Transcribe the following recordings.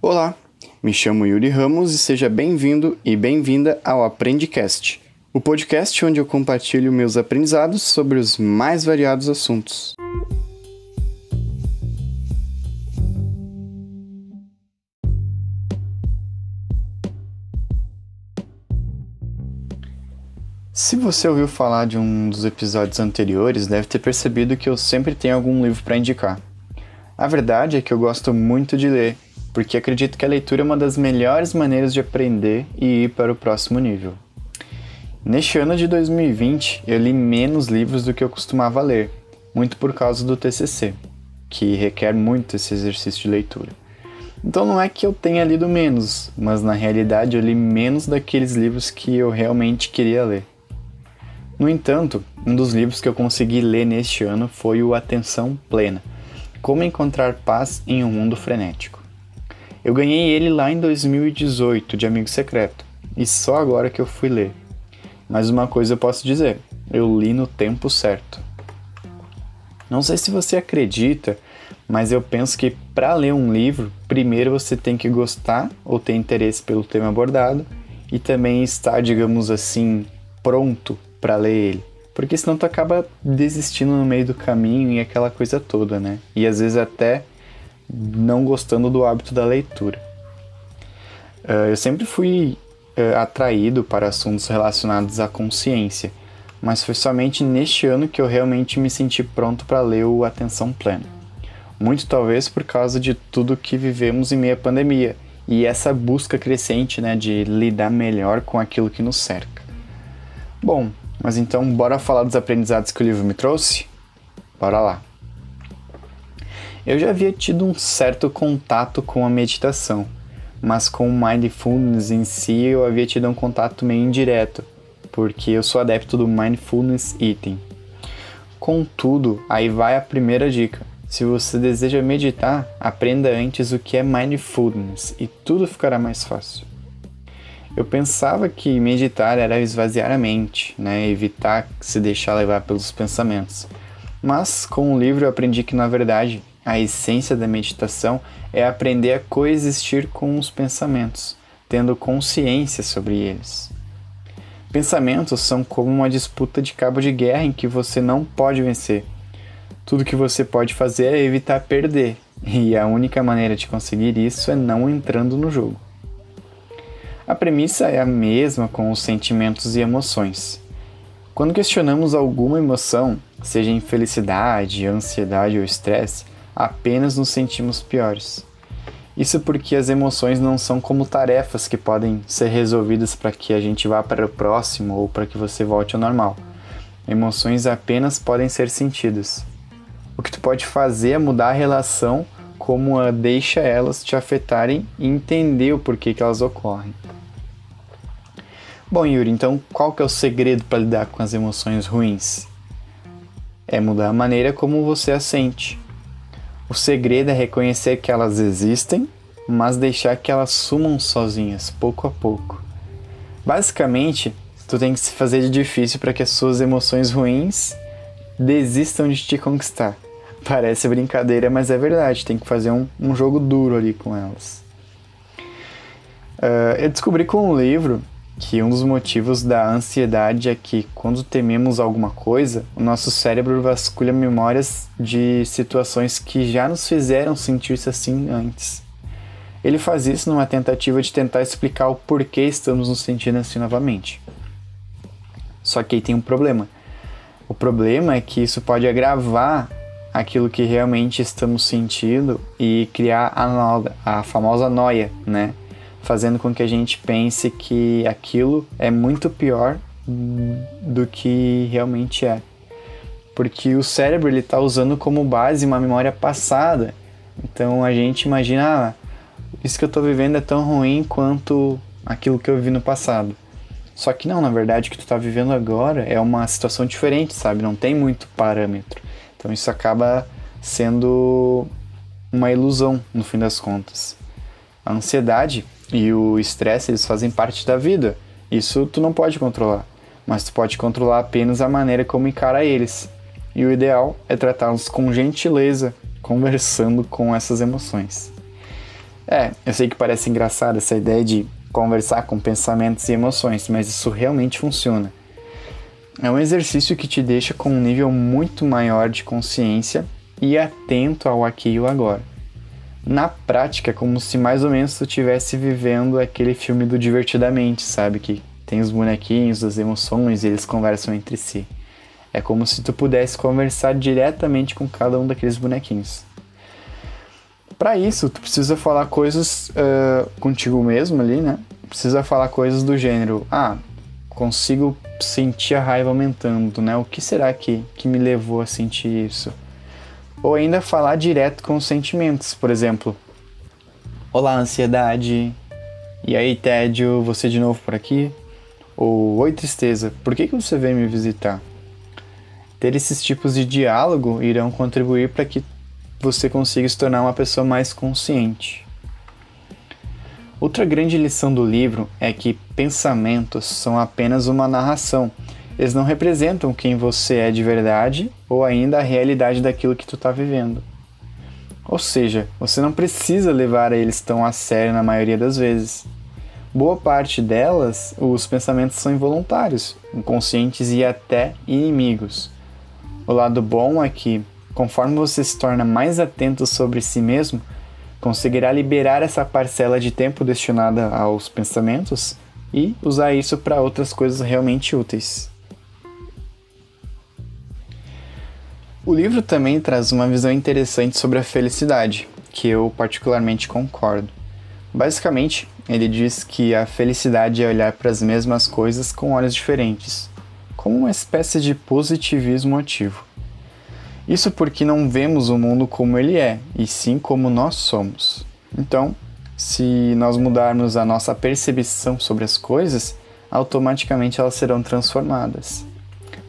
Olá, me chamo Yuri Ramos e seja bem-vindo e bem-vinda ao Aprendicast, o podcast onde eu compartilho meus aprendizados sobre os mais variados assuntos. Se você ouviu falar de um dos episódios anteriores, deve ter percebido que eu sempre tenho algum livro para indicar. A verdade é que eu gosto muito de ler, porque acredito que a leitura é uma das melhores maneiras de aprender e ir para o próximo nível. Neste ano de 2020, eu li menos livros do que eu costumava ler, muito por causa do TCC, que requer muito esse exercício de leitura. Então não é que eu tenha lido menos, mas na realidade eu li menos daqueles livros que eu realmente queria ler. No entanto, um dos livros que eu consegui ler neste ano foi o Atenção Plena Como Encontrar Paz em um Mundo Frenético. Eu ganhei ele lá em 2018 de amigo secreto e só agora que eu fui ler. Mas uma coisa eu posso dizer: eu li no tempo certo. Não sei se você acredita, mas eu penso que para ler um livro, primeiro você tem que gostar ou ter interesse pelo tema abordado e também estar, digamos assim, pronto para ler ele. Porque senão tu acaba desistindo no meio do caminho e aquela coisa toda, né? E às vezes até não gostando do hábito da leitura. Uh, eu sempre fui uh, atraído para assuntos relacionados à consciência, mas foi somente neste ano que eu realmente me senti pronto para ler o Atenção Plena. Muito talvez por causa de tudo que vivemos em meio à pandemia e essa busca crescente né, de lidar melhor com aquilo que nos cerca. Bom, mas então, bora falar dos aprendizados que o livro me trouxe? Bora lá. Eu já havia tido um certo contato com a meditação, mas com o mindfulness em si eu havia tido um contato meio indireto, porque eu sou adepto do mindfulness eating. Contudo, aí vai a primeira dica. Se você deseja meditar, aprenda antes o que é mindfulness e tudo ficará mais fácil. Eu pensava que meditar era esvaziar a mente, né, evitar se deixar levar pelos pensamentos. Mas com o livro eu aprendi que na verdade a essência da meditação é aprender a coexistir com os pensamentos, tendo consciência sobre eles. Pensamentos são como uma disputa de cabo de guerra em que você não pode vencer. Tudo que você pode fazer é evitar perder, e a única maneira de conseguir isso é não entrando no jogo. A premissa é a mesma com os sentimentos e emoções. Quando questionamos alguma emoção, seja infelicidade, ansiedade ou estresse, apenas nos sentimos piores. Isso porque as emoções não são como tarefas que podem ser resolvidas para que a gente vá para o próximo ou para que você volte ao normal. Emoções apenas podem ser sentidas. O que tu pode fazer é mudar a relação como a deixa elas te afetarem e entender o porquê que elas ocorrem. Bom, Yuri, então qual que é o segredo para lidar com as emoções ruins? É mudar a maneira como você as sente. O segredo é reconhecer que elas existem, mas deixar que elas sumam sozinhas, pouco a pouco. Basicamente, tu tem que se fazer de difícil para que as suas emoções ruins desistam de te conquistar. Parece brincadeira, mas é verdade. Tem que fazer um, um jogo duro ali com elas. Uh, eu descobri com um livro que um dos motivos da ansiedade é que quando tememos alguma coisa, o nosso cérebro vasculha memórias de situações que já nos fizeram sentir-se assim antes. Ele faz isso numa tentativa de tentar explicar o porquê estamos nos sentindo assim novamente. Só que aí tem um problema. O problema é que isso pode agravar aquilo que realmente estamos sentindo e criar a, a famosa noia, né? Fazendo com que a gente pense que aquilo é muito pior do que realmente é. Porque o cérebro ele está usando como base uma memória passada. Então a gente imagina, ah, isso que eu estou vivendo é tão ruim quanto aquilo que eu vi no passado. Só que não, na verdade, o que tu está vivendo agora é uma situação diferente, sabe? Não tem muito parâmetro. Então isso acaba sendo uma ilusão no fim das contas. A ansiedade e o estresse, eles fazem parte da vida. Isso tu não pode controlar, mas tu pode controlar apenas a maneira como encara eles. E o ideal é tratá-los com gentileza, conversando com essas emoções. É, eu sei que parece engraçado essa ideia de conversar com pensamentos e emoções, mas isso realmente funciona. É um exercício que te deixa com um nível muito maior de consciência e atento ao aqui e o agora. Na prática, é como se mais ou menos tu estivesse vivendo aquele filme do Divertidamente, sabe? Que tem os bonequinhos, as emoções e eles conversam entre si. É como se tu pudesse conversar diretamente com cada um daqueles bonequinhos. Para isso, tu precisa falar coisas uh, contigo mesmo ali, né? Precisa falar coisas do gênero: ah, consigo sentir a raiva aumentando, né? O que será que, que me levou a sentir isso? Ou ainda falar direto com os sentimentos, por exemplo: Olá, ansiedade. E aí, tédio, você de novo por aqui? Ou Oi, tristeza, por que, que você veio me visitar? Ter esses tipos de diálogo irão contribuir para que você consiga se tornar uma pessoa mais consciente. Outra grande lição do livro é que pensamentos são apenas uma narração. Eles não representam quem você é de verdade ou ainda a realidade daquilo que tu está vivendo. Ou seja, você não precisa levar eles tão a sério na maioria das vezes. Boa parte delas, os pensamentos são involuntários, inconscientes e até inimigos. O lado bom é que Conforme você se torna mais atento sobre si mesmo, conseguirá liberar essa parcela de tempo destinada aos pensamentos e usar isso para outras coisas realmente úteis. O livro também traz uma visão interessante sobre a felicidade, que eu particularmente concordo. Basicamente, ele diz que a felicidade é olhar para as mesmas coisas com olhos diferentes, como uma espécie de positivismo ativo. Isso porque não vemos o mundo como ele é, e sim como nós somos. Então, se nós mudarmos a nossa percepção sobre as coisas, automaticamente elas serão transformadas.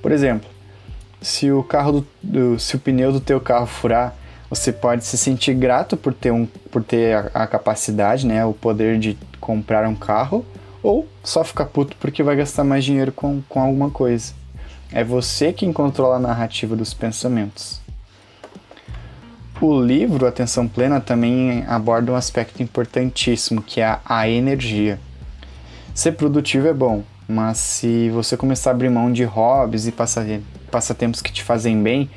Por exemplo, se o carro do, do, se o pneu do teu carro furar, você pode se sentir grato por ter, um, por ter a, a capacidade, né, o poder de comprar um carro, ou só ficar puto porque vai gastar mais dinheiro com, com alguma coisa. É você quem controla a narrativa dos pensamentos. O livro Atenção Plena também aborda um aspecto importantíssimo, que é a energia. Ser produtivo é bom, mas se você começar a abrir mão de hobbies e passatempos que te fazem bem,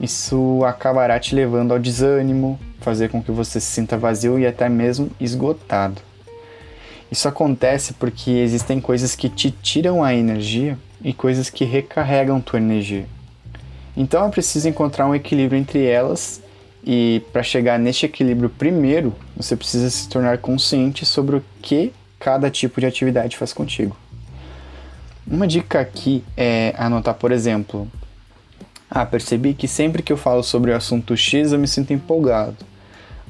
isso acabará te levando ao desânimo, fazer com que você se sinta vazio e até mesmo esgotado. Isso acontece porque existem coisas que te tiram a energia e coisas que recarregam tua energia. Então é preciso encontrar um equilíbrio entre elas e para chegar neste equilíbrio primeiro, você precisa se tornar consciente sobre o que cada tipo de atividade faz contigo. Uma dica aqui é anotar, por exemplo, ah, percebi que sempre que eu falo sobre o assunto X eu me sinto empolgado.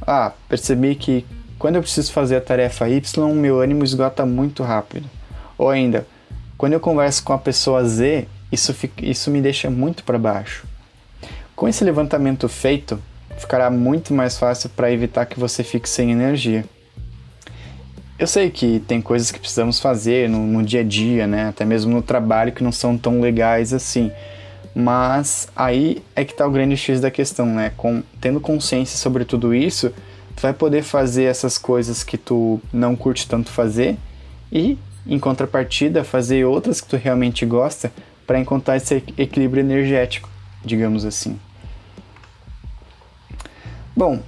Ah, percebi que quando eu preciso fazer a tarefa Y, meu ânimo esgota muito rápido. Ou ainda, quando eu converso com a pessoa Z, isso, fica, isso me deixa muito para baixo. Com esse levantamento feito, ficará muito mais fácil para evitar que você fique sem energia. Eu sei que tem coisas que precisamos fazer no, no dia a dia, né? até mesmo no trabalho, que não são tão legais assim. Mas aí é que está o grande X da questão, né? Com, tendo consciência sobre tudo isso, tu vai poder fazer essas coisas que tu não curte tanto fazer e em contrapartida, fazer outras que tu realmente gosta para encontrar esse equilíbrio energético, digamos assim. Bom,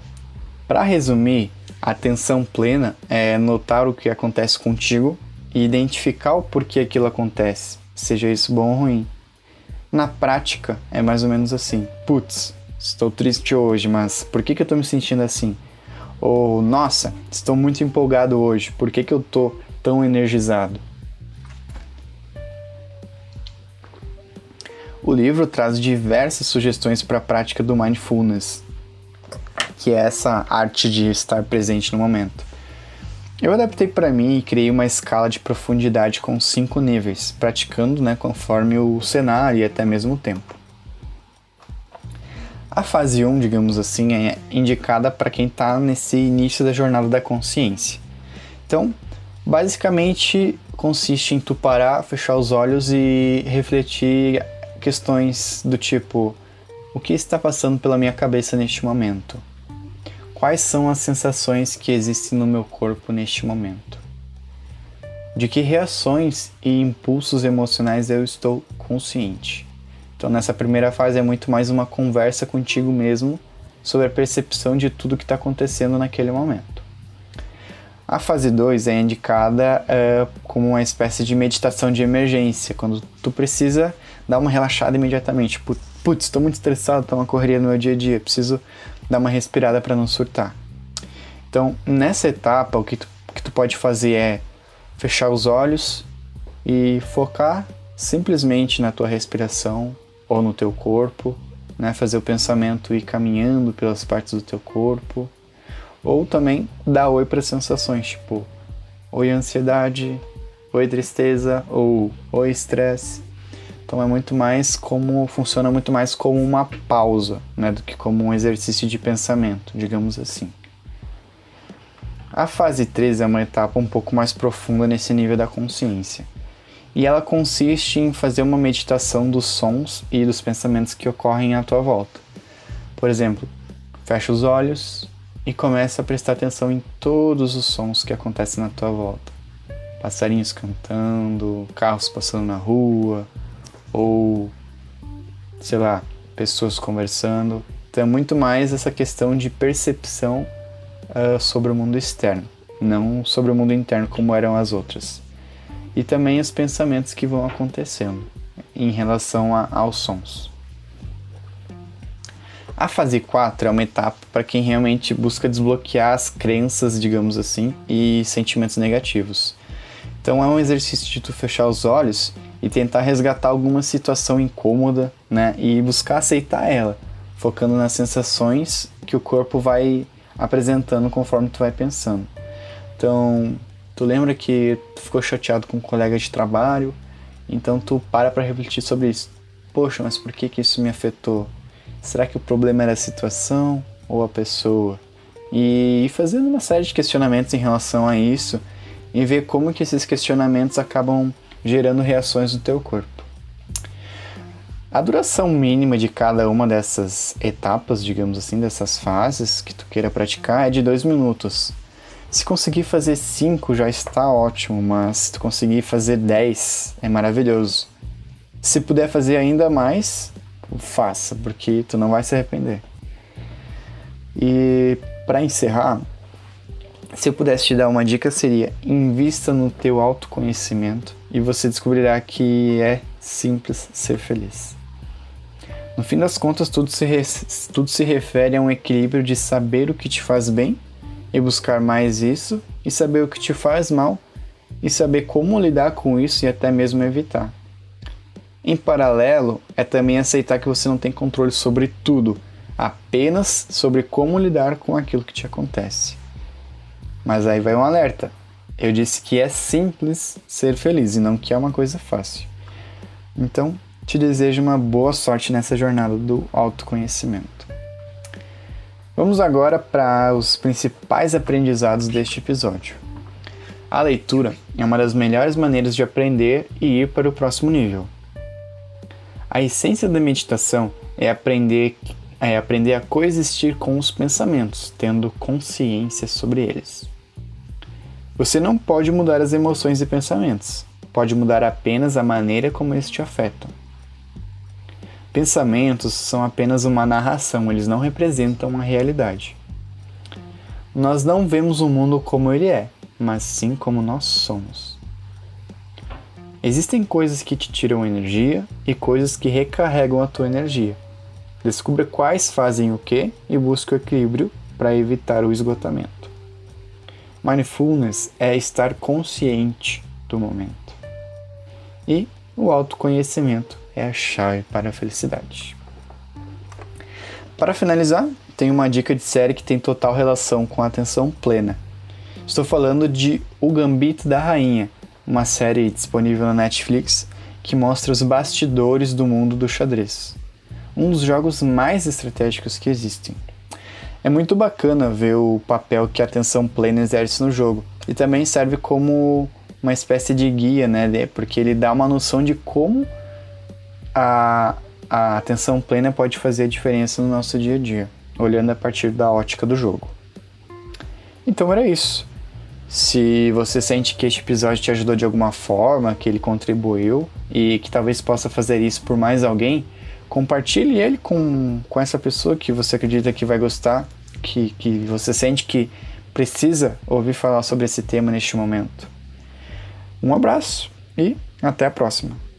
para resumir, atenção plena é notar o que acontece contigo e identificar o porquê aquilo acontece, seja isso bom ou ruim. Na prática, é mais ou menos assim: putz, estou triste hoje, mas por que, que eu estou me sentindo assim? Ou nossa, estou muito empolgado hoje, por que, que eu estou tão energizado. O livro traz diversas sugestões para a prática do mindfulness, que é essa arte de estar presente no momento. Eu adaptei para mim e criei uma escala de profundidade com cinco níveis, praticando né, conforme o cenário e até mesmo o tempo. A fase 1, digamos assim, é indicada para quem está nesse início da jornada da consciência. Então, Basicamente consiste em tu parar, fechar os olhos e refletir questões do tipo: o que está passando pela minha cabeça neste momento? Quais são as sensações que existem no meu corpo neste momento. De que reações e impulsos emocionais eu estou consciente. Então, nessa primeira fase é muito mais uma conversa contigo mesmo sobre a percepção de tudo que está acontecendo naquele momento. A fase 2 é indicada uh, como uma espécie de meditação de emergência, quando tu precisa dar uma relaxada imediatamente. Putz, estou muito estressado, estou uma correria no meu dia a dia, preciso dar uma respirada para não surtar. Então, nessa etapa, o que tu, que tu pode fazer é fechar os olhos e focar simplesmente na tua respiração ou no teu corpo, né? fazer o pensamento ir caminhando pelas partes do teu corpo ou também dar oi para sensações, tipo oi ansiedade, oi tristeza ou oi estresse. Então é muito mais como funciona muito mais como uma pausa, né, do que como um exercício de pensamento, digamos assim. A fase 3 é uma etapa um pouco mais profunda nesse nível da consciência. E ela consiste em fazer uma meditação dos sons e dos pensamentos que ocorrem à tua volta. Por exemplo, fecha os olhos, e começa a prestar atenção em todos os sons que acontecem na tua volta. Passarinhos cantando, carros passando na rua, ou sei lá, pessoas conversando. Então é muito mais essa questão de percepção uh, sobre o mundo externo, não sobre o mundo interno como eram as outras. E também os pensamentos que vão acontecendo em relação a, aos sons. A fase 4 é uma etapa para quem realmente busca desbloquear as crenças, digamos assim, e sentimentos negativos. Então é um exercício de tu fechar os olhos e tentar resgatar alguma situação incômoda, né, e buscar aceitar ela, focando nas sensações que o corpo vai apresentando conforme tu vai pensando. Então, tu lembra que tu ficou chateado com um colega de trabalho, então tu para para refletir sobre isso. Poxa, mas por que que isso me afetou? Será que o problema era a situação ou a pessoa? E fazendo uma série de questionamentos em relação a isso e ver como que esses questionamentos acabam gerando reações no teu corpo. A duração mínima de cada uma dessas etapas, digamos assim, dessas fases que tu queira praticar é de dois minutos. Se conseguir fazer cinco já está ótimo, mas se tu conseguir fazer dez é maravilhoso. Se puder fazer ainda mais, faça, porque tu não vai se arrepender. E para encerrar, se eu pudesse te dar uma dica seria: invista no teu autoconhecimento e você descobrirá que é simples ser feliz. No fim das contas, tudo se, tudo se refere a um equilíbrio de saber o que te faz bem e buscar mais isso, e saber o que te faz mal e saber como lidar com isso e até mesmo evitar. Em paralelo, é também aceitar que você não tem controle sobre tudo, apenas sobre como lidar com aquilo que te acontece. Mas aí vai um alerta. Eu disse que é simples ser feliz e não que é uma coisa fácil. Então, te desejo uma boa sorte nessa jornada do autoconhecimento. Vamos agora para os principais aprendizados deste episódio. A leitura é uma das melhores maneiras de aprender e ir para o próximo nível. A essência da meditação é aprender, é aprender a coexistir com os pensamentos, tendo consciência sobre eles. Você não pode mudar as emoções e pensamentos, pode mudar apenas a maneira como eles te afetam. Pensamentos são apenas uma narração, eles não representam uma realidade. Nós não vemos o mundo como ele é, mas sim como nós somos. Existem coisas que te tiram energia e coisas que recarregam a tua energia. Descubra quais fazem o que e busque o equilíbrio para evitar o esgotamento. Mindfulness é estar consciente do momento. E o autoconhecimento é a chave para a felicidade. Para finalizar, tem uma dica de série que tem total relação com a atenção plena. Estou falando de O Gambito da Rainha, uma série disponível na Netflix que mostra os bastidores do mundo do xadrez. Um dos jogos mais estratégicos que existem. É muito bacana ver o papel que a atenção plena exerce no jogo e também serve como uma espécie de guia, né? Porque ele dá uma noção de como a, a atenção plena pode fazer a diferença no nosso dia a dia, olhando a partir da ótica do jogo. Então era isso. Se você sente que este episódio te ajudou de alguma forma, que ele contribuiu e que talvez possa fazer isso por mais alguém, compartilhe ele com, com essa pessoa que você acredita que vai gostar, que, que você sente que precisa ouvir falar sobre esse tema neste momento. Um abraço e até a próxima.